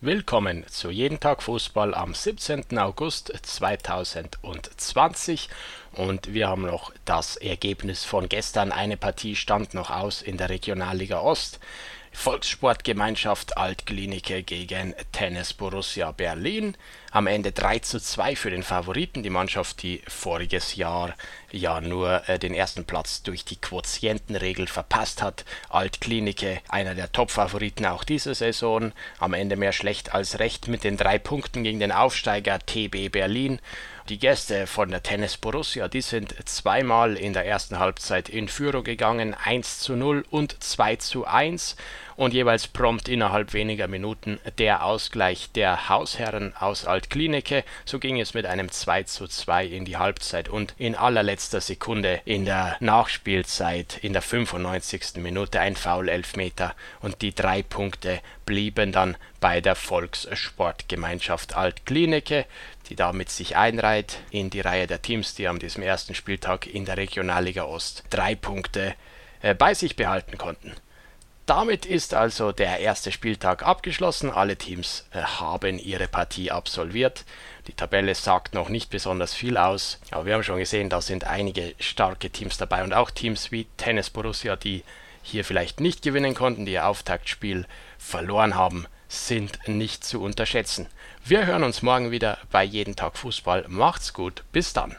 Willkommen zu Jeden Tag Fußball am 17. August 2020 und wir haben noch das Ergebnis von gestern. Eine Partie stand noch aus in der Regionalliga Ost. Volkssportgemeinschaft Altklinike gegen Tennis Borussia Berlin. Am Ende 3 zu 2 für den Favoriten, die Mannschaft, die voriges Jahr ja nur äh, den ersten Platz durch die Quotientenregel verpasst hat. Altklinike, einer der Top-Favoriten auch diese Saison. Am Ende mehr schlecht als recht mit den drei Punkten gegen den Aufsteiger TB Berlin. Die Gäste von der Tennis Borussia, die sind zweimal in der ersten Halbzeit in Führung gegangen, 1 zu 0 und 2 zu 1 und jeweils prompt innerhalb weniger Minuten der Ausgleich der Hausherren aus Altklinike. So ging es mit einem 2 zu 2 in die Halbzeit und in allerletzter Sekunde in der Nachspielzeit in der 95. Minute ein Foul-Elfmeter und die drei Punkte blieben dann bei der Volkssportgemeinschaft Altklinike, die damit sich einreiht in die Reihe der Teams, die an diesem ersten Spieltag in der Regionalliga Ost drei Punkte äh, bei sich behalten konnten. Damit ist also der erste Spieltag abgeschlossen. Alle Teams äh, haben ihre Partie absolviert. Die Tabelle sagt noch nicht besonders viel aus, aber wir haben schon gesehen, da sind einige starke Teams dabei und auch Teams wie Tennis Borussia, die hier vielleicht nicht gewinnen konnten, die ihr Auftaktspiel verloren haben, sind nicht zu unterschätzen. Wir hören uns morgen wieder bei Jeden Tag Fußball. Macht's gut, bis dann.